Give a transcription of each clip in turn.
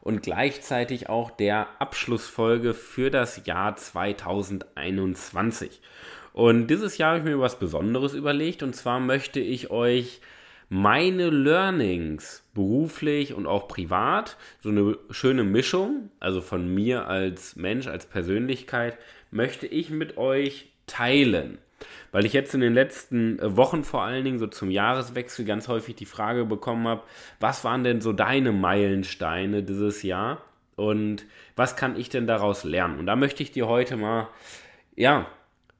und gleichzeitig auch der Abschlussfolge für das Jahr 2021. Und dieses Jahr habe ich mir was Besonderes überlegt und zwar möchte ich euch meine Learnings beruflich und auch privat, so eine schöne Mischung, also von mir als Mensch, als Persönlichkeit, möchte ich mit euch teilen. Weil ich jetzt in den letzten äh, Wochen vor allen Dingen so zum Jahreswechsel ganz häufig die Frage bekommen habe, was waren denn so deine Meilensteine dieses Jahr und was kann ich denn daraus lernen? Und da möchte ich dir heute mal, ja,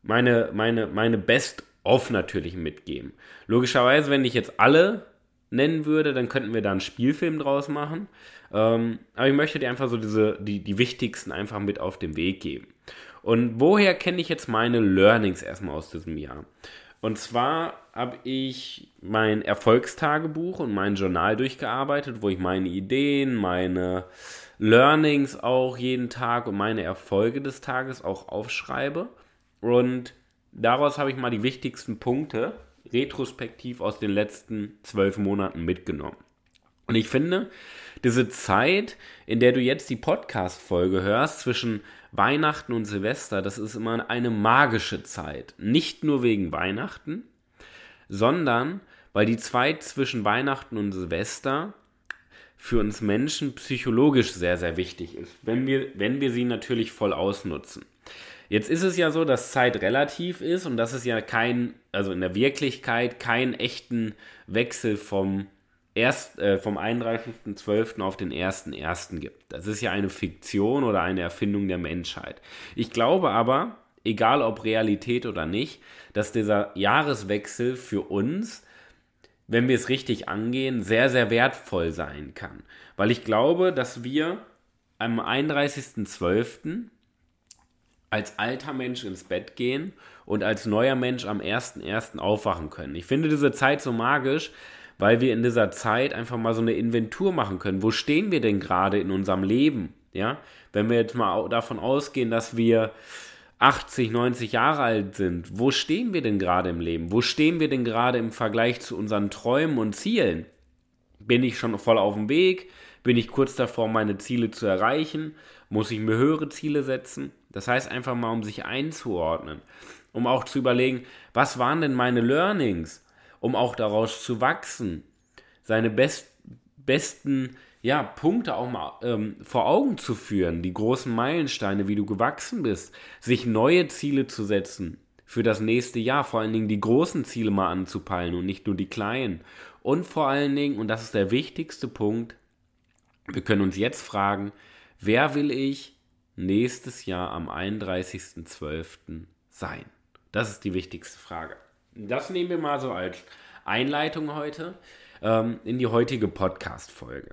meine, meine, meine Best-of natürlich mitgeben. Logischerweise, wenn ich jetzt alle nennen würde, dann könnten wir da einen Spielfilm draus machen. Ähm, aber ich möchte dir einfach so diese, die, die wichtigsten einfach mit auf den Weg geben. Und woher kenne ich jetzt meine Learnings erstmal aus diesem Jahr? Und zwar habe ich mein Erfolgstagebuch und mein Journal durchgearbeitet, wo ich meine Ideen, meine Learnings auch jeden Tag und meine Erfolge des Tages auch aufschreibe. Und daraus habe ich mal die wichtigsten Punkte retrospektiv aus den letzten zwölf Monaten mitgenommen. Und ich finde, diese Zeit, in der du jetzt die Podcast-Folge hörst, zwischen Weihnachten und Silvester, das ist immer eine magische Zeit. Nicht nur wegen Weihnachten, sondern weil die Zeit zwischen Weihnachten und Silvester für uns Menschen psychologisch sehr, sehr wichtig ist, wenn wir, wenn wir sie natürlich voll ausnutzen. Jetzt ist es ja so, dass Zeit relativ ist und dass es ja kein, also in der Wirklichkeit keinen echten Wechsel vom erst äh, vom 31.12. auf den 1.1. gibt. Das ist ja eine Fiktion oder eine Erfindung der Menschheit. Ich glaube aber, egal ob Realität oder nicht, dass dieser Jahreswechsel für uns, wenn wir es richtig angehen, sehr, sehr wertvoll sein kann. Weil ich glaube, dass wir am 31.12. als alter Mensch ins Bett gehen und als neuer Mensch am 1.1. aufwachen können. Ich finde diese Zeit so magisch, weil wir in dieser Zeit einfach mal so eine Inventur machen können. Wo stehen wir denn gerade in unserem Leben? Ja, wenn wir jetzt mal davon ausgehen, dass wir 80, 90 Jahre alt sind, wo stehen wir denn gerade im Leben? Wo stehen wir denn gerade im Vergleich zu unseren Träumen und Zielen? Bin ich schon voll auf dem Weg? Bin ich kurz davor, meine Ziele zu erreichen? Muss ich mir höhere Ziele setzen? Das heißt einfach mal, um sich einzuordnen, um auch zu überlegen, was waren denn meine Learnings? Um auch daraus zu wachsen, seine best, besten ja, Punkte auch mal ähm, vor Augen zu führen, die großen Meilensteine, wie du gewachsen bist, sich neue Ziele zu setzen für das nächste Jahr, vor allen Dingen die großen Ziele mal anzupeilen und nicht nur die kleinen. Und vor allen Dingen, und das ist der wichtigste Punkt, wir können uns jetzt fragen, wer will ich nächstes Jahr am 31.12. sein? Das ist die wichtigste Frage. Das nehmen wir mal so als Einleitung heute ähm, in die heutige Podcast-Folge.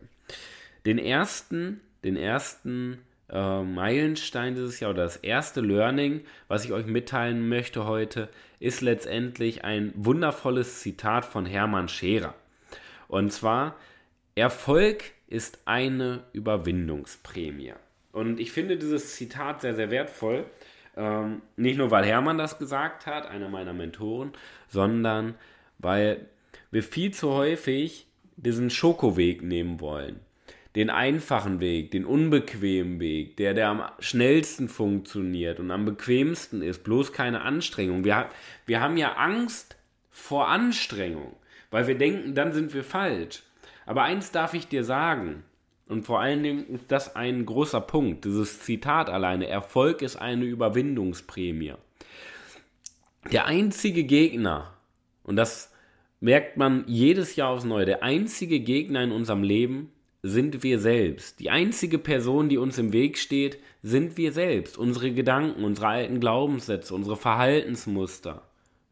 Den ersten, den ersten äh, Meilenstein dieses Jahr oder das erste Learning, was ich euch mitteilen möchte heute, ist letztendlich ein wundervolles Zitat von Hermann Scherer. Und zwar, Erfolg ist eine Überwindungsprämie. Und ich finde dieses Zitat sehr, sehr wertvoll, ähm, nicht nur, weil Hermann das gesagt hat, einer meiner Mentoren, sondern weil wir viel zu häufig diesen Schokoweg nehmen wollen. Den einfachen Weg, den unbequemen Weg, der, der am schnellsten funktioniert und am bequemsten ist, bloß keine Anstrengung. Wir, wir haben ja Angst vor Anstrengung, weil wir denken, dann sind wir falsch. Aber eins darf ich dir sagen, und vor allen Dingen ist das ein großer Punkt, dieses Zitat alleine. Erfolg ist eine Überwindungsprämie. Der einzige Gegner, und das merkt man jedes Jahr aufs Neue, der einzige Gegner in unserem Leben sind wir selbst. Die einzige Person, die uns im Weg steht, sind wir selbst. Unsere Gedanken, unsere alten Glaubenssätze, unsere Verhaltensmuster.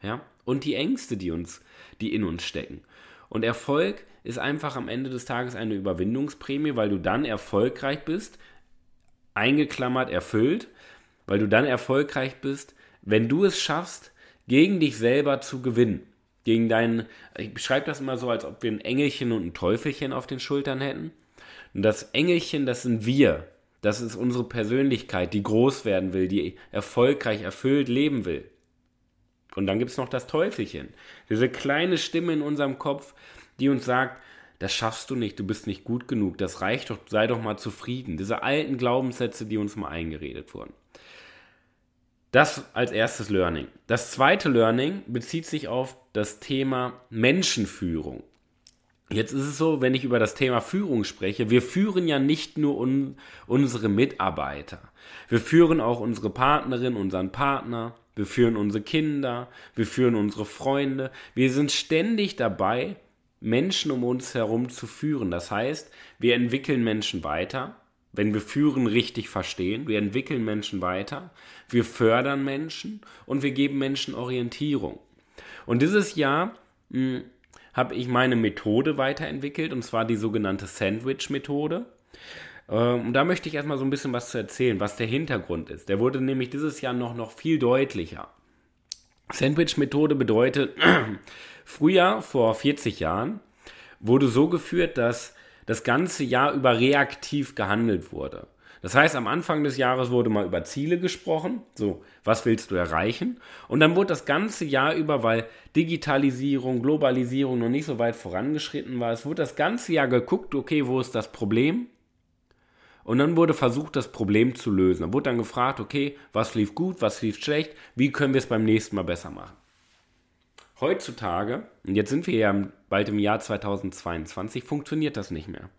Ja? Und die Ängste, die uns, die in uns stecken. Und Erfolg ist einfach am Ende des Tages eine Überwindungsprämie, weil du dann erfolgreich bist, eingeklammert, erfüllt, weil du dann erfolgreich bist, wenn du es schaffst, gegen dich selber zu gewinnen. Gegen deinen, ich beschreibe das immer so, als ob wir ein Engelchen und ein Teufelchen auf den Schultern hätten. Und das Engelchen, das sind wir. Das ist unsere Persönlichkeit, die groß werden will, die erfolgreich, erfüllt leben will. Und dann gibt es noch das Teufelchen. Diese kleine Stimme in unserem Kopf, die uns sagt, das schaffst du nicht, du bist nicht gut genug, das reicht doch, sei doch mal zufrieden. Diese alten Glaubenssätze, die uns mal eingeredet wurden. Das als erstes Learning. Das zweite Learning bezieht sich auf das Thema Menschenführung. Jetzt ist es so, wenn ich über das Thema Führung spreche, wir führen ja nicht nur un unsere Mitarbeiter. Wir führen auch unsere Partnerin, unseren Partner, wir führen unsere Kinder, wir führen unsere Freunde. Wir sind ständig dabei, Menschen um uns herum zu führen. Das heißt, wir entwickeln Menschen weiter, wenn wir führen richtig verstehen. Wir entwickeln Menschen weiter, wir fördern Menschen und wir geben Menschen Orientierung. Und dieses Jahr hm, habe ich meine Methode weiterentwickelt, und zwar die sogenannte Sandwich-Methode. Ähm, und da möchte ich erstmal so ein bisschen was zu erzählen, was der Hintergrund ist. Der wurde nämlich dieses Jahr noch, noch viel deutlicher. Sandwich-Methode bedeutet, früher, vor 40 Jahren, wurde so geführt, dass das ganze Jahr über reaktiv gehandelt wurde. Das heißt, am Anfang des Jahres wurde mal über Ziele gesprochen, so, was willst du erreichen? Und dann wurde das ganze Jahr über, weil Digitalisierung, Globalisierung noch nicht so weit vorangeschritten war, es wurde das ganze Jahr geguckt, okay, wo ist das Problem? Und dann wurde versucht, das Problem zu lösen. Da wurde dann gefragt, okay, was lief gut, was lief schlecht, wie können wir es beim nächsten Mal besser machen? Heutzutage, und jetzt sind wir ja bald im Jahr 2022, funktioniert das nicht mehr.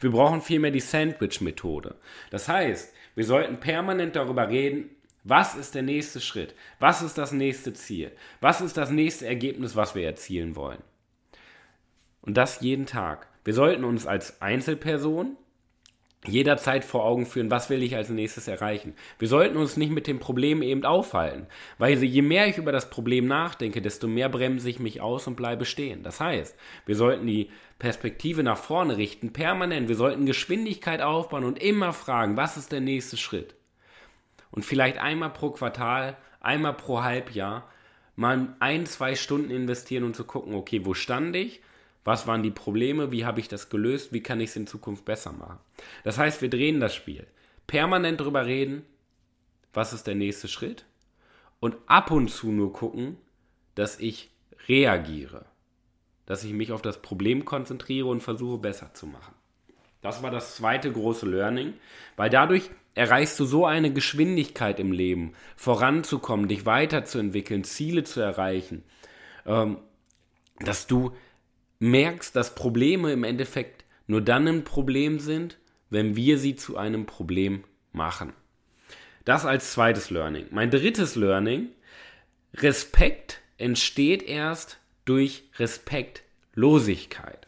Wir brauchen vielmehr die Sandwich-Methode. Das heißt, wir sollten permanent darüber reden, was ist der nächste Schritt? Was ist das nächste Ziel? Was ist das nächste Ergebnis, was wir erzielen wollen? Und das jeden Tag. Wir sollten uns als Einzelperson jederzeit vor Augen führen, was will ich als nächstes erreichen. Wir sollten uns nicht mit dem Problem eben aufhalten, weil je mehr ich über das Problem nachdenke, desto mehr bremse ich mich aus und bleibe stehen. Das heißt, wir sollten die Perspektive nach vorne richten, permanent. Wir sollten Geschwindigkeit aufbauen und immer fragen, was ist der nächste Schritt? Und vielleicht einmal pro Quartal, einmal pro Halbjahr mal ein, zwei Stunden investieren und zu gucken, okay, wo stand ich? Was waren die Probleme? Wie habe ich das gelöst? Wie kann ich es in Zukunft besser machen? Das heißt, wir drehen das Spiel. Permanent drüber reden, was ist der nächste Schritt? Und ab und zu nur gucken, dass ich reagiere. Dass ich mich auf das Problem konzentriere und versuche besser zu machen. Das war das zweite große Learning, weil dadurch erreichst du so eine Geschwindigkeit im Leben, voranzukommen, dich weiterzuentwickeln, Ziele zu erreichen, ähm, dass du merkst, dass Probleme im Endeffekt nur dann ein Problem sind, wenn wir sie zu einem Problem machen. Das als zweites Learning. Mein drittes Learning, Respekt entsteht erst durch Respektlosigkeit.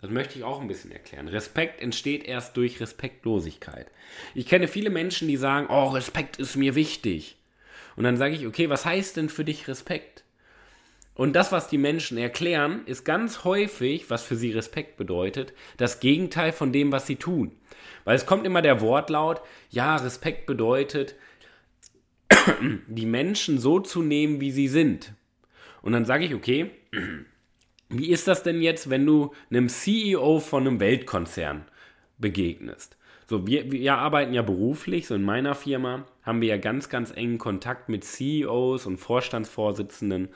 Das möchte ich auch ein bisschen erklären. Respekt entsteht erst durch Respektlosigkeit. Ich kenne viele Menschen, die sagen, oh, Respekt ist mir wichtig. Und dann sage ich, okay, was heißt denn für dich Respekt? Und das, was die Menschen erklären, ist ganz häufig, was für sie Respekt bedeutet, das Gegenteil von dem, was sie tun. Weil es kommt immer der Wortlaut, ja, Respekt bedeutet, die Menschen so zu nehmen, wie sie sind. Und dann sage ich, okay, wie ist das denn jetzt, wenn du einem CEO von einem Weltkonzern begegnest? So, wir, wir arbeiten ja beruflich, so in meiner Firma haben wir ja ganz, ganz engen Kontakt mit CEOs und Vorstandsvorsitzenden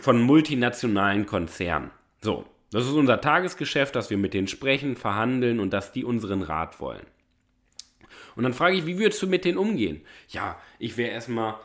von multinationalen Konzernen. So, das ist unser Tagesgeschäft, dass wir mit denen sprechen, verhandeln und dass die unseren Rat wollen. Und dann frage ich, wie würdest du mit denen umgehen? Ja, ich wäre erstmal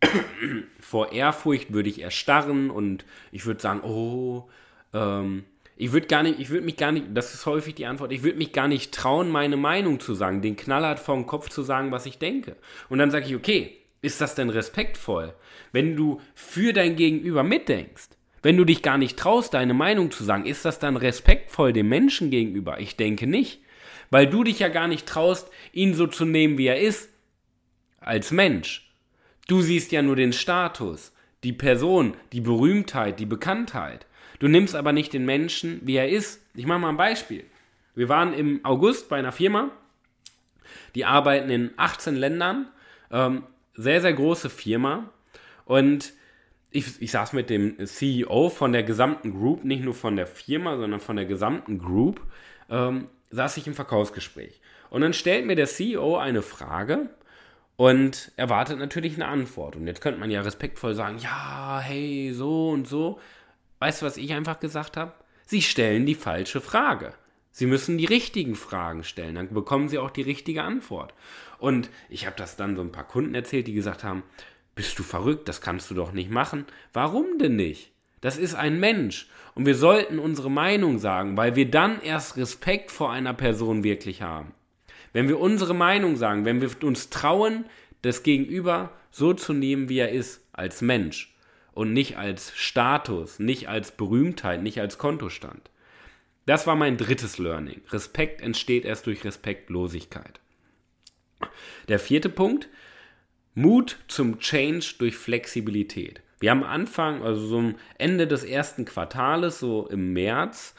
vor Ehrfurcht würde ich erstarren und ich würde sagen, oh, ähm, ich würde gar nicht, ich würde mich gar nicht, das ist häufig die Antwort, ich würde mich gar nicht trauen, meine Meinung zu sagen, den knallhart vom Kopf zu sagen, was ich denke. Und dann sage ich, okay, ist das denn respektvoll? Wenn du für dein Gegenüber mitdenkst, wenn du dich gar nicht traust, deine Meinung zu sagen, ist das dann respektvoll dem Menschen gegenüber? Ich denke nicht. Weil du dich ja gar nicht traust, ihn so zu nehmen, wie er ist, als Mensch. Du siehst ja nur den Status, die Person, die Berühmtheit, die Bekanntheit. Du nimmst aber nicht den Menschen, wie er ist. Ich mache mal ein Beispiel. Wir waren im August bei einer Firma, Die arbeiten in 18 Ländern, ähm, sehr, sehr große Firma. Und ich, ich saß mit dem CEO von der gesamten Group, nicht nur von der Firma, sondern von der gesamten Group, ähm, saß ich im Verkaufsgespräch. Und dann stellt mir der CEO eine Frage und erwartet natürlich eine Antwort. Und jetzt könnte man ja respektvoll sagen, ja, hey, so und so. Weißt du, was ich einfach gesagt habe? Sie stellen die falsche Frage. Sie müssen die richtigen Fragen stellen, dann bekommen Sie auch die richtige Antwort. Und ich habe das dann so ein paar Kunden erzählt, die gesagt haben, bist du verrückt, das kannst du doch nicht machen. Warum denn nicht? Das ist ein Mensch und wir sollten unsere Meinung sagen, weil wir dann erst Respekt vor einer Person wirklich haben. Wenn wir unsere Meinung sagen, wenn wir uns trauen, das Gegenüber so zu nehmen, wie er ist, als Mensch und nicht als Status, nicht als Berühmtheit, nicht als Kontostand. Das war mein drittes Learning. Respekt entsteht erst durch Respektlosigkeit. Der vierte Punkt, Mut zum Change durch Flexibilität. Wir haben Anfang, also so am Ende des ersten Quartales, so im März,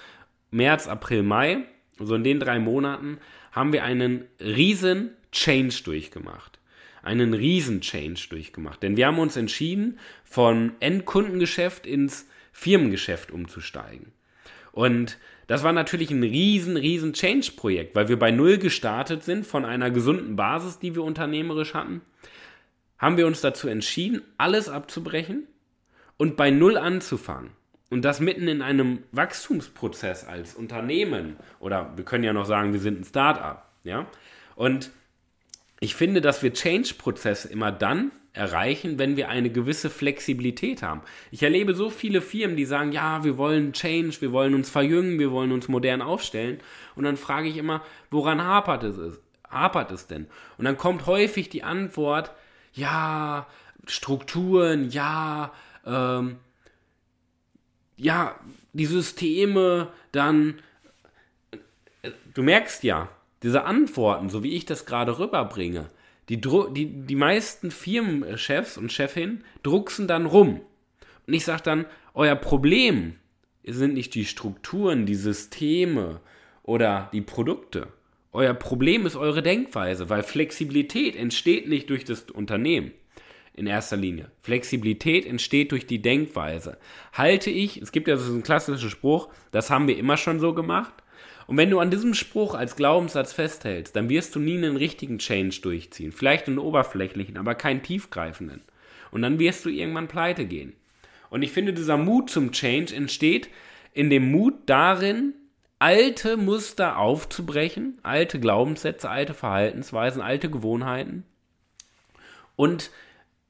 März, April, Mai, so in den drei Monaten, haben wir einen riesen Change durchgemacht. Einen riesen Change durchgemacht. Denn wir haben uns entschieden, von Endkundengeschäft ins Firmengeschäft umzusteigen. Und das war natürlich ein riesen, riesen Change-Projekt, weil wir bei Null gestartet sind von einer gesunden Basis, die wir unternehmerisch hatten. Haben wir uns dazu entschieden, alles abzubrechen und bei Null anzufangen. Und das mitten in einem Wachstumsprozess als Unternehmen. Oder wir können ja noch sagen, wir sind ein Start-up. Ja? Und ich finde, dass wir Change-Prozesse immer dann erreichen, wenn wir eine gewisse Flexibilität haben. Ich erlebe so viele Firmen, die sagen, ja, wir wollen Change, wir wollen uns verjüngen, wir wollen uns modern aufstellen. Und dann frage ich immer, woran hapert es, hapert es denn? Und dann kommt häufig die Antwort, ja, Strukturen, ja, ähm, ja, die Systeme, dann, äh, du merkst ja, diese Antworten, so wie ich das gerade rüberbringe, die, die, die meisten Firmenchefs und Chefinnen drucksen dann rum. Und ich sage dann, euer Problem sind nicht die Strukturen, die Systeme oder die Produkte. Euer Problem ist eure Denkweise, weil Flexibilität entsteht nicht durch das Unternehmen in erster Linie. Flexibilität entsteht durch die Denkweise. Halte ich, es gibt ja so einen klassischen Spruch, das haben wir immer schon so gemacht. Und wenn du an diesem Spruch als Glaubenssatz festhältst, dann wirst du nie einen richtigen Change durchziehen. Vielleicht einen oberflächlichen, aber keinen tiefgreifenden. Und dann wirst du irgendwann pleite gehen. Und ich finde, dieser Mut zum Change entsteht in dem Mut darin, alte Muster aufzubrechen, alte Glaubenssätze, alte Verhaltensweisen, alte Gewohnheiten und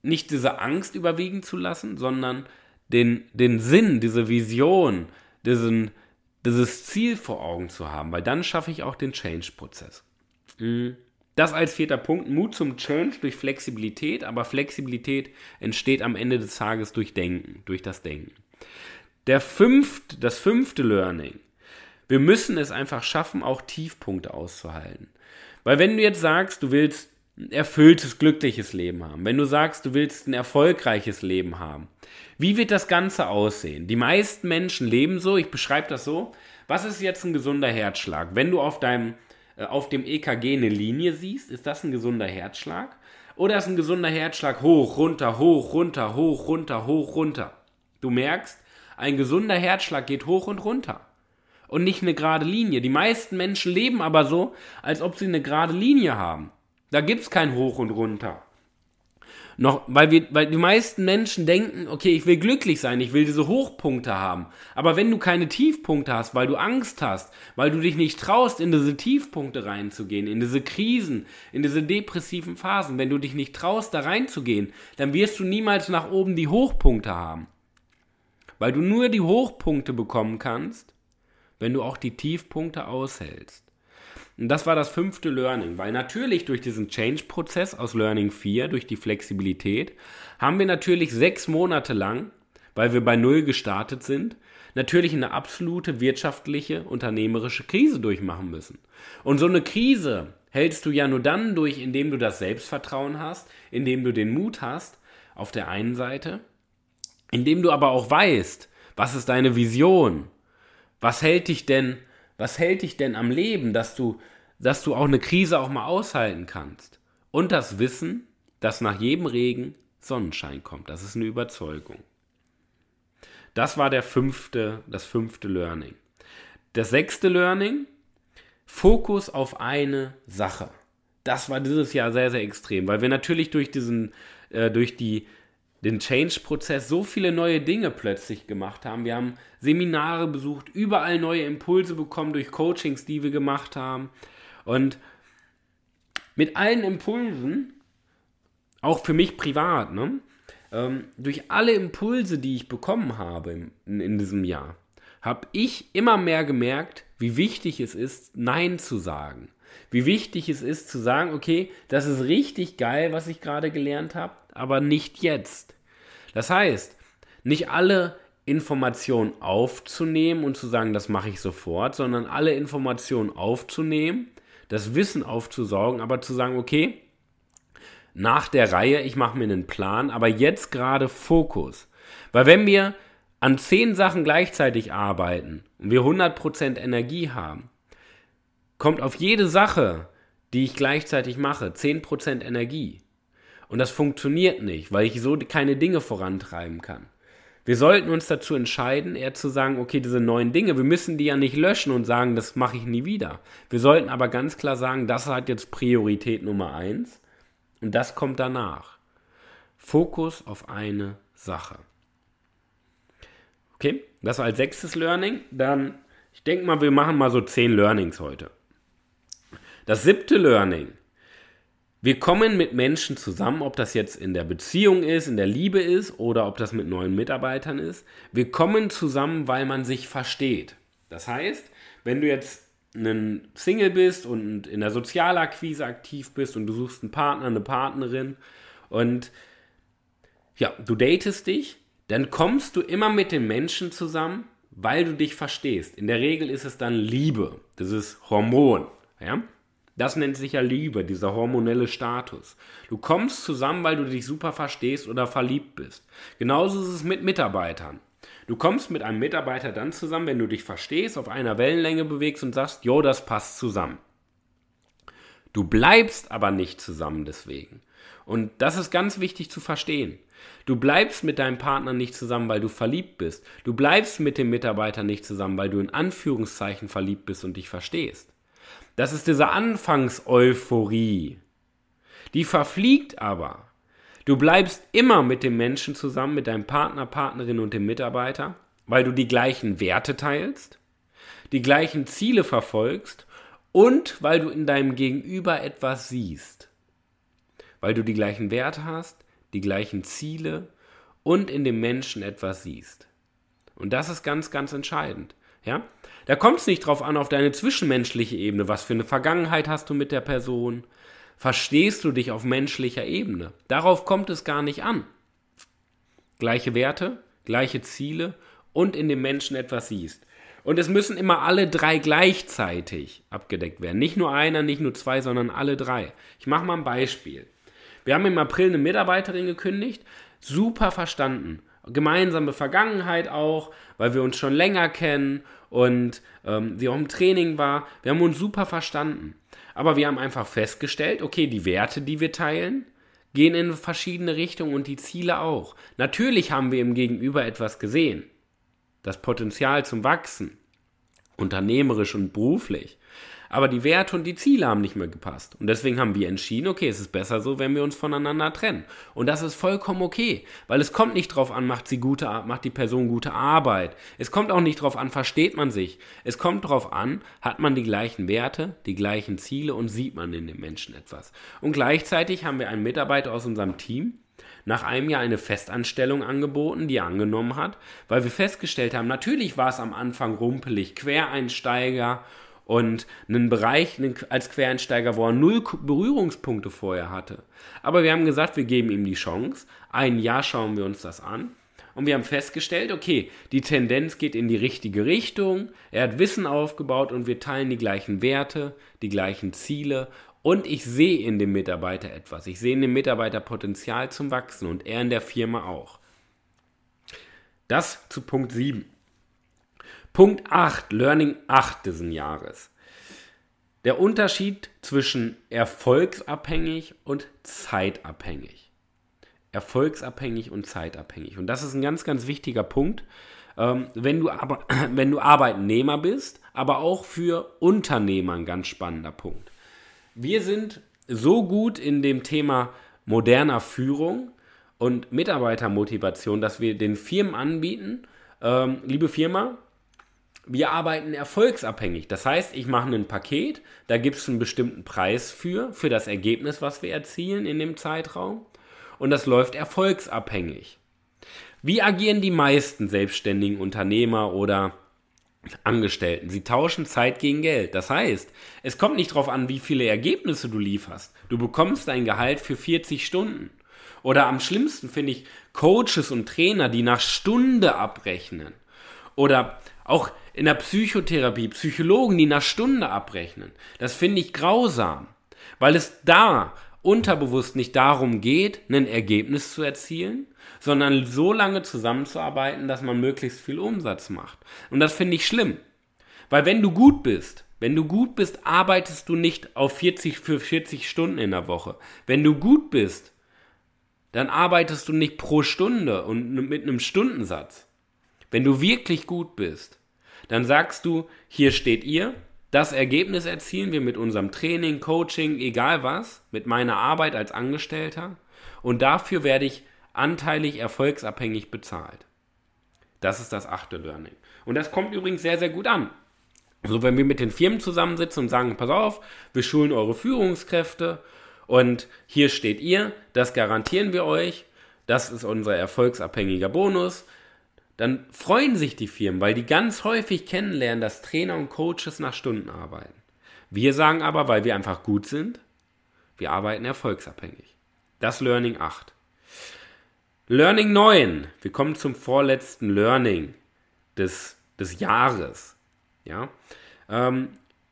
nicht diese Angst überwiegen zu lassen, sondern den, den Sinn, diese Vision, diesen, dieses Ziel vor Augen zu haben, weil dann schaffe ich auch den Change-Prozess. Das als vierter Punkt, Mut zum Change durch Flexibilität, aber Flexibilität entsteht am Ende des Tages durch Denken, durch das Denken. Der fünfte, das fünfte Learning, wir müssen es einfach schaffen, auch Tiefpunkte auszuhalten. Weil wenn du jetzt sagst, du willst erfülltes, glückliches Leben haben, wenn du sagst, du willst ein erfolgreiches Leben haben, wie wird das Ganze aussehen? Die meisten Menschen leben so, ich beschreibe das so. Was ist jetzt ein gesunder Herzschlag? Wenn du auf deinem äh, auf dem EKG eine Linie siehst, ist das ein gesunder Herzschlag? Oder ist ein gesunder Herzschlag hoch, runter, hoch, runter, hoch, runter, hoch, runter? Du merkst, ein gesunder Herzschlag geht hoch und runter. Und nicht eine gerade Linie. Die meisten Menschen leben aber so, als ob sie eine gerade Linie haben. Da gibt es kein Hoch und Runter noch, weil wir, weil die meisten Menschen denken, okay, ich will glücklich sein, ich will diese Hochpunkte haben. Aber wenn du keine Tiefpunkte hast, weil du Angst hast, weil du dich nicht traust, in diese Tiefpunkte reinzugehen, in diese Krisen, in diese depressiven Phasen, wenn du dich nicht traust, da reinzugehen, dann wirst du niemals nach oben die Hochpunkte haben. Weil du nur die Hochpunkte bekommen kannst, wenn du auch die Tiefpunkte aushältst. Und das war das fünfte Learning, weil natürlich durch diesen Change-Prozess aus Learning 4, durch die Flexibilität, haben wir natürlich sechs Monate lang, weil wir bei Null gestartet sind, natürlich eine absolute wirtschaftliche, unternehmerische Krise durchmachen müssen. Und so eine Krise hältst du ja nur dann durch, indem du das Selbstvertrauen hast, indem du den Mut hast, auf der einen Seite, indem du aber auch weißt, was ist deine Vision, was hält dich denn was hält dich denn am Leben, dass du dass du auch eine Krise auch mal aushalten kannst. Und das Wissen, dass nach jedem Regen Sonnenschein kommt. Das ist eine Überzeugung. Das war der fünfte, das fünfte Learning. Das sechste Learning, Fokus auf eine Sache. Das war dieses Jahr sehr, sehr extrem, weil wir natürlich durch diesen, äh, durch die, den Change-Prozess so viele neue Dinge plötzlich gemacht haben. Wir haben Seminare besucht, überall neue Impulse bekommen durch Coachings, die wir gemacht haben. Und mit allen Impulsen, auch für mich privat, ne, ähm, durch alle Impulse, die ich bekommen habe in, in diesem Jahr, habe ich immer mehr gemerkt, wie wichtig es ist, Nein zu sagen. Wie wichtig es ist zu sagen, okay, das ist richtig geil, was ich gerade gelernt habe, aber nicht jetzt. Das heißt, nicht alle Informationen aufzunehmen und zu sagen, das mache ich sofort, sondern alle Informationen aufzunehmen, das Wissen aufzusaugen, aber zu sagen, okay, nach der Reihe, ich mache mir einen Plan, aber jetzt gerade Fokus. Weil wenn wir an zehn Sachen gleichzeitig arbeiten und wir 100% Energie haben, kommt auf jede Sache, die ich gleichzeitig mache, 10% Energie. Und das funktioniert nicht, weil ich so keine Dinge vorantreiben kann. Wir sollten uns dazu entscheiden, eher zu sagen, okay, diese neuen Dinge, wir müssen die ja nicht löschen und sagen, das mache ich nie wieder. Wir sollten aber ganz klar sagen, das hat jetzt Priorität Nummer eins und das kommt danach. Fokus auf eine Sache. Okay, das als sechstes Learning. Dann, ich denke mal, wir machen mal so zehn Learnings heute. Das siebte Learning. Wir kommen mit Menschen zusammen, ob das jetzt in der Beziehung ist, in der Liebe ist oder ob das mit neuen Mitarbeitern ist. Wir kommen zusammen, weil man sich versteht. Das heißt, wenn du jetzt ein Single bist und in der Sozialakquise aktiv bist und du suchst einen Partner, eine Partnerin und ja, du datest dich, dann kommst du immer mit den Menschen zusammen, weil du dich verstehst. In der Regel ist es dann Liebe, das ist Hormon. Ja? Das nennt sich ja Liebe, dieser hormonelle Status. Du kommst zusammen, weil du dich super verstehst oder verliebt bist. Genauso ist es mit Mitarbeitern. Du kommst mit einem Mitarbeiter dann zusammen, wenn du dich verstehst, auf einer Wellenlänge bewegst und sagst, jo, das passt zusammen. Du bleibst aber nicht zusammen deswegen. Und das ist ganz wichtig zu verstehen. Du bleibst mit deinem Partner nicht zusammen, weil du verliebt bist. Du bleibst mit dem Mitarbeiter nicht zusammen, weil du in Anführungszeichen verliebt bist und dich verstehst. Das ist diese Anfangseuphorie. Die verfliegt aber. Du bleibst immer mit dem Menschen zusammen, mit deinem Partner, Partnerin und dem Mitarbeiter, weil du die gleichen Werte teilst, die gleichen Ziele verfolgst und weil du in deinem Gegenüber etwas siehst. Weil du die gleichen Werte hast, die gleichen Ziele und in dem Menschen etwas siehst. Und das ist ganz, ganz entscheidend. Ja? Da kommt es nicht drauf an, auf deine zwischenmenschliche Ebene. Was für eine Vergangenheit hast du mit der Person? Verstehst du dich auf menschlicher Ebene? Darauf kommt es gar nicht an. Gleiche Werte, gleiche Ziele und in dem Menschen etwas siehst. Und es müssen immer alle drei gleichzeitig abgedeckt werden. Nicht nur einer, nicht nur zwei, sondern alle drei. Ich mache mal ein Beispiel. Wir haben im April eine Mitarbeiterin gekündigt, super verstanden. Gemeinsame Vergangenheit auch, weil wir uns schon länger kennen und ähm, sie auch im Training war. Wir haben uns super verstanden. Aber wir haben einfach festgestellt, okay, die Werte, die wir teilen, gehen in verschiedene Richtungen und die Ziele auch. Natürlich haben wir im Gegenüber etwas gesehen. Das Potenzial zum Wachsen, unternehmerisch und beruflich aber die Werte und die Ziele haben nicht mehr gepasst. Und deswegen haben wir entschieden, okay, es ist besser so, wenn wir uns voneinander trennen. Und das ist vollkommen okay, weil es kommt nicht drauf an, macht sie gute, macht die Person gute Arbeit. Es kommt auch nicht drauf an, versteht man sich. Es kommt drauf an, hat man die gleichen Werte, die gleichen Ziele und sieht man in dem Menschen etwas. Und gleichzeitig haben wir einen Mitarbeiter aus unserem Team, nach einem Jahr eine Festanstellung angeboten, die er angenommen hat, weil wir festgestellt haben, natürlich war es am Anfang rumpelig, Quereinsteiger und einen Bereich als Quereinsteiger, wo er null Berührungspunkte vorher hatte. Aber wir haben gesagt, wir geben ihm die Chance. Ein Jahr schauen wir uns das an. Und wir haben festgestellt, okay, die Tendenz geht in die richtige Richtung. Er hat Wissen aufgebaut und wir teilen die gleichen Werte, die gleichen Ziele. Und ich sehe in dem Mitarbeiter etwas. Ich sehe in dem Mitarbeiter Potenzial zum Wachsen und er in der Firma auch. Das zu Punkt 7. Punkt 8, Learning 8 diesen Jahres. der Unterschied zwischen erfolgsabhängig und zeitabhängig. Erfolgsabhängig und zeitabhängig. Und das ist ein ganz, ganz wichtiger Punkt, ähm, wenn, du aber, wenn du Arbeitnehmer bist, aber auch für Unternehmer ein ganz spannender Punkt. Wir sind so gut in dem Thema moderner Führung und Mitarbeitermotivation, dass wir den Firmen anbieten, ähm, liebe Firma, wir arbeiten erfolgsabhängig. Das heißt, ich mache ein Paket, da gibt es einen bestimmten Preis für, für das Ergebnis, was wir erzielen in dem Zeitraum. Und das läuft erfolgsabhängig. Wie agieren die meisten selbstständigen Unternehmer oder Angestellten? Sie tauschen Zeit gegen Geld. Das heißt, es kommt nicht darauf an, wie viele Ergebnisse du lieferst. Du bekommst dein Gehalt für 40 Stunden. Oder am schlimmsten finde ich Coaches und Trainer, die nach Stunde abrechnen. Oder auch in der Psychotherapie Psychologen, die nach Stunde abrechnen. Das finde ich grausam, weil es da unterbewusst nicht darum geht, ein Ergebnis zu erzielen, sondern so lange zusammenzuarbeiten, dass man möglichst viel Umsatz macht. Und das finde ich schlimm. Weil wenn du gut bist, wenn du gut bist, arbeitest du nicht auf 40 für 40 Stunden in der Woche. Wenn du gut bist, dann arbeitest du nicht pro Stunde und mit einem Stundensatz. Wenn du wirklich gut bist, dann sagst du, hier steht ihr, das Ergebnis erzielen wir mit unserem Training, Coaching, egal was, mit meiner Arbeit als Angestellter und dafür werde ich anteilig erfolgsabhängig bezahlt. Das ist das achte Learning. Und das kommt übrigens sehr, sehr gut an. So, wenn wir mit den Firmen zusammensitzen und sagen, pass auf, wir schulen eure Führungskräfte und hier steht ihr, das garantieren wir euch, das ist unser erfolgsabhängiger Bonus, dann freuen sich die Firmen, weil die ganz häufig kennenlernen, dass Trainer und Coaches nach Stunden arbeiten. Wir sagen aber, weil wir einfach gut sind, wir arbeiten erfolgsabhängig. Das Learning 8. Learning 9. Wir kommen zum vorletzten Learning des, des Jahres. Ja? Ähm,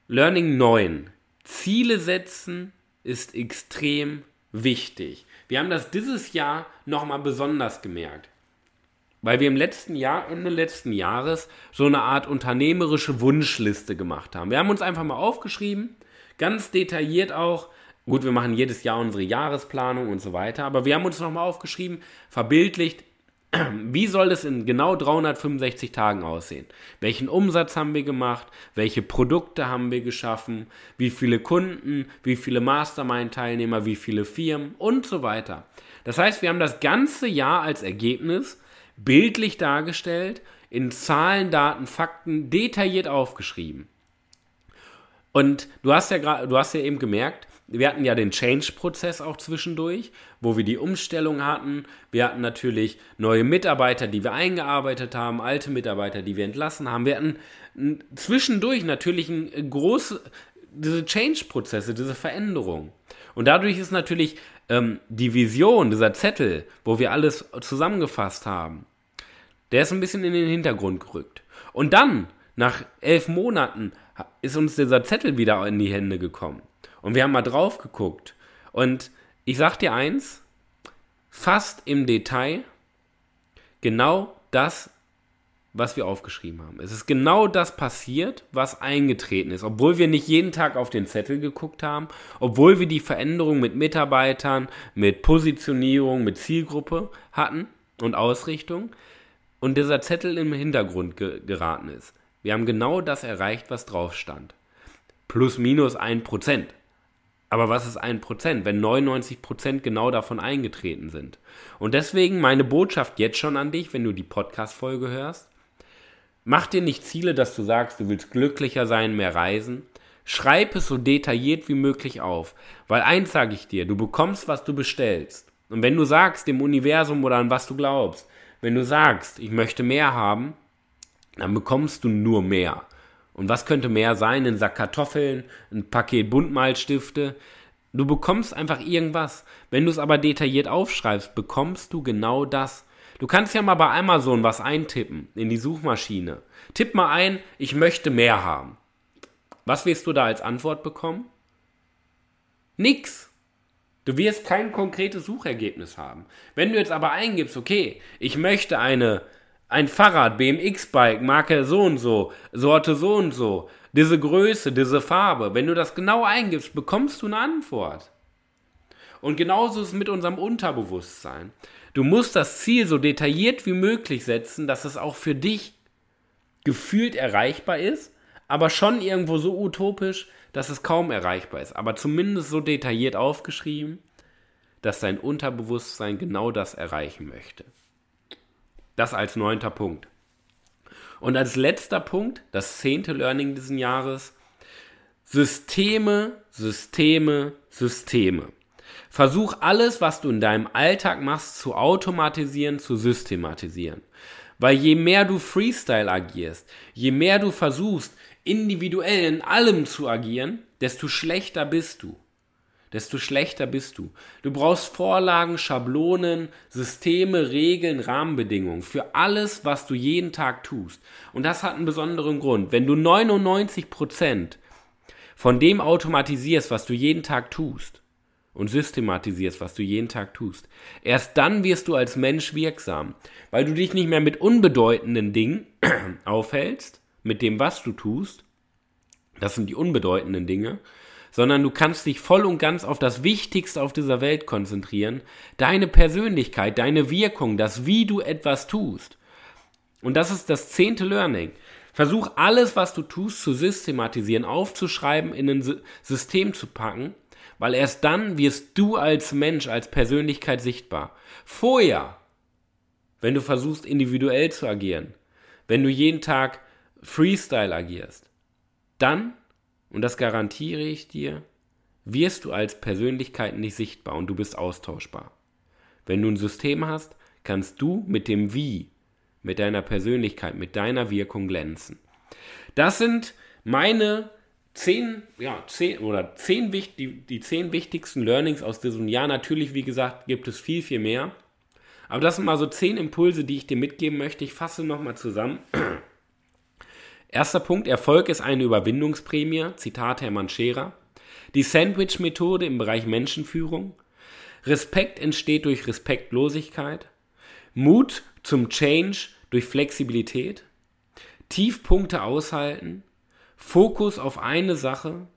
Learning 9. Ziele setzen ist extrem wichtig. Wir haben das dieses Jahr nochmal besonders gemerkt weil wir im letzten Jahr, Ende letzten Jahres, so eine Art unternehmerische Wunschliste gemacht haben. Wir haben uns einfach mal aufgeschrieben, ganz detailliert auch, gut, wir machen jedes Jahr unsere Jahresplanung und so weiter, aber wir haben uns nochmal aufgeschrieben, verbildlicht, wie soll es in genau 365 Tagen aussehen? Welchen Umsatz haben wir gemacht? Welche Produkte haben wir geschaffen? Wie viele Kunden? Wie viele Mastermind-Teilnehmer? Wie viele Firmen? Und so weiter. Das heißt, wir haben das ganze Jahr als Ergebnis bildlich dargestellt, in Zahlen, Daten, Fakten detailliert aufgeschrieben. Und du hast ja du hast ja eben gemerkt, wir hatten ja den Change-Prozess auch zwischendurch, wo wir die Umstellung hatten. Wir hatten natürlich neue Mitarbeiter, die wir eingearbeitet haben, alte Mitarbeiter, die wir entlassen haben. Wir hatten zwischendurch natürlich ein große, diese Change-Prozesse, diese Veränderung. Und dadurch ist natürlich ähm, die Vision, dieser Zettel, wo wir alles zusammengefasst haben, der ist ein bisschen in den Hintergrund gerückt. Und dann, nach elf Monaten, ist uns dieser Zettel wieder in die Hände gekommen. Und wir haben mal drauf geguckt. Und ich sag dir eins, fast im Detail genau das, was wir aufgeschrieben haben. Es ist genau das passiert, was eingetreten ist. Obwohl wir nicht jeden Tag auf den Zettel geguckt haben, obwohl wir die Veränderung mit Mitarbeitern, mit Positionierung, mit Zielgruppe hatten und Ausrichtung, und dieser Zettel im Hintergrund ge geraten ist. Wir haben genau das erreicht, was drauf stand. Plus minus ein Prozent. Aber was ist ein Prozent, wenn 99 Prozent genau davon eingetreten sind? Und deswegen meine Botschaft jetzt schon an dich, wenn du die Podcast-Folge hörst. Mach dir nicht Ziele, dass du sagst, du willst glücklicher sein, mehr reisen. Schreib es so detailliert wie möglich auf. Weil eins sage ich dir, du bekommst, was du bestellst. Und wenn du sagst dem Universum oder an was du glaubst, wenn du sagst, ich möchte mehr haben, dann bekommst du nur mehr. Und was könnte mehr sein? Ein Sack Kartoffeln, ein Paket Buntmalstifte. Du bekommst einfach irgendwas. Wenn du es aber detailliert aufschreibst, bekommst du genau das. Du kannst ja mal bei Amazon was eintippen in die Suchmaschine. Tipp mal ein, ich möchte mehr haben. Was wirst du da als Antwort bekommen? Nix. Du wirst kein konkretes Suchergebnis haben. Wenn du jetzt aber eingibst, okay, ich möchte eine, ein Fahrrad, BMX-Bike, Marke so und so, Sorte so und so, diese Größe, diese Farbe. Wenn du das genau eingibst, bekommst du eine Antwort. Und genauso ist es mit unserem Unterbewusstsein. Du musst das Ziel so detailliert wie möglich setzen, dass es auch für dich gefühlt erreichbar ist, aber schon irgendwo so utopisch, dass es kaum erreichbar ist. Aber zumindest so detailliert aufgeschrieben, dass dein Unterbewusstsein genau das erreichen möchte. Das als neunter Punkt. Und als letzter Punkt, das zehnte Learning dieses Jahres, Systeme, Systeme, Systeme. Versuch alles, was du in deinem Alltag machst, zu automatisieren, zu systematisieren. Weil je mehr du Freestyle agierst, je mehr du versuchst, individuell in allem zu agieren, desto schlechter bist du desto schlechter bist du. Du brauchst Vorlagen, Schablonen, Systeme, Regeln, Rahmenbedingungen für alles, was du jeden Tag tust. Und das hat einen besonderen Grund. Wenn du 99 Prozent von dem automatisierst, was du jeden Tag tust und systematisierst, was du jeden Tag tust, erst dann wirst du als Mensch wirksam, weil du dich nicht mehr mit unbedeutenden Dingen aufhältst, mit dem, was du tust. Das sind die unbedeutenden Dinge, sondern du kannst dich voll und ganz auf das Wichtigste auf dieser Welt konzentrieren, deine Persönlichkeit, deine Wirkung, das wie du etwas tust. Und das ist das zehnte Learning. Versuch alles, was du tust, zu systematisieren, aufzuschreiben, in ein System zu packen, weil erst dann wirst du als Mensch, als Persönlichkeit sichtbar. Vorher, wenn du versuchst, individuell zu agieren, wenn du jeden Tag Freestyle agierst, dann und das garantiere ich dir, wirst du als Persönlichkeit nicht sichtbar und du bist austauschbar. Wenn du ein System hast, kannst du mit dem Wie, mit deiner Persönlichkeit, mit deiner Wirkung glänzen. Das sind meine zehn, ja, zehn oder zehn, die, die zehn wichtigsten Learnings aus diesem Jahr. Natürlich, wie gesagt, gibt es viel, viel mehr. Aber das sind mal so zehn Impulse, die ich dir mitgeben möchte. Ich fasse nochmal zusammen. Erster Punkt, Erfolg ist eine Überwindungsprämie, Zitat Hermann Scherer. Die Sandwich-Methode im Bereich Menschenführung. Respekt entsteht durch Respektlosigkeit. Mut zum Change durch Flexibilität. Tiefpunkte aushalten. Fokus auf eine Sache.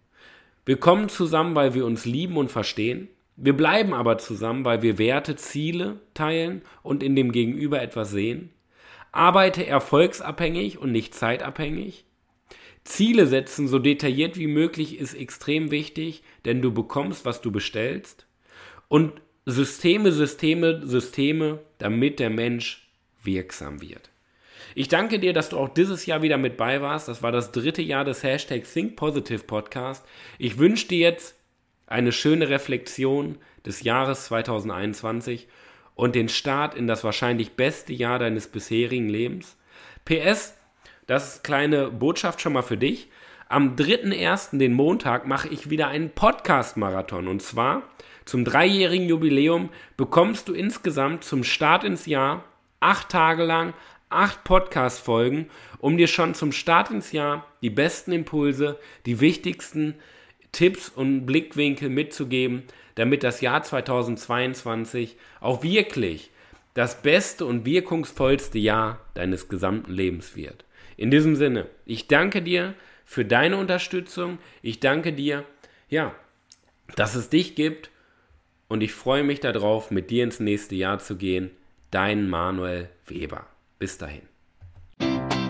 Wir kommen zusammen, weil wir uns lieben und verstehen. Wir bleiben aber zusammen, weil wir Werte, Ziele teilen und in dem Gegenüber etwas sehen. Arbeite erfolgsabhängig und nicht zeitabhängig. Ziele setzen so detailliert wie möglich ist extrem wichtig, denn du bekommst, was du bestellst. Und Systeme, Systeme, Systeme, damit der Mensch wirksam wird. Ich danke dir, dass du auch dieses Jahr wieder mit bei warst. Das war das dritte Jahr des Hashtag Think Podcast. Ich wünsche dir jetzt eine schöne Reflexion des Jahres 2021 und den Start in das wahrscheinlich beste Jahr deines bisherigen Lebens. PS, das ist kleine Botschaft schon mal für dich. Am 3.1., den Montag, mache ich wieder einen Podcast-Marathon. Und zwar zum dreijährigen Jubiläum bekommst du insgesamt zum Start ins Jahr acht Tage lang acht Podcast-Folgen, um dir schon zum Start ins Jahr die besten Impulse, die wichtigsten Tipps und Blickwinkel mitzugeben, damit das Jahr 2022 auch wirklich das beste und wirkungsvollste Jahr deines gesamten Lebens wird. In diesem Sinne, ich danke dir für deine Unterstützung. Ich danke dir, ja, dass es dich gibt und ich freue mich darauf, mit dir ins nächste Jahr zu gehen. Dein Manuel Weber. Bis dahin.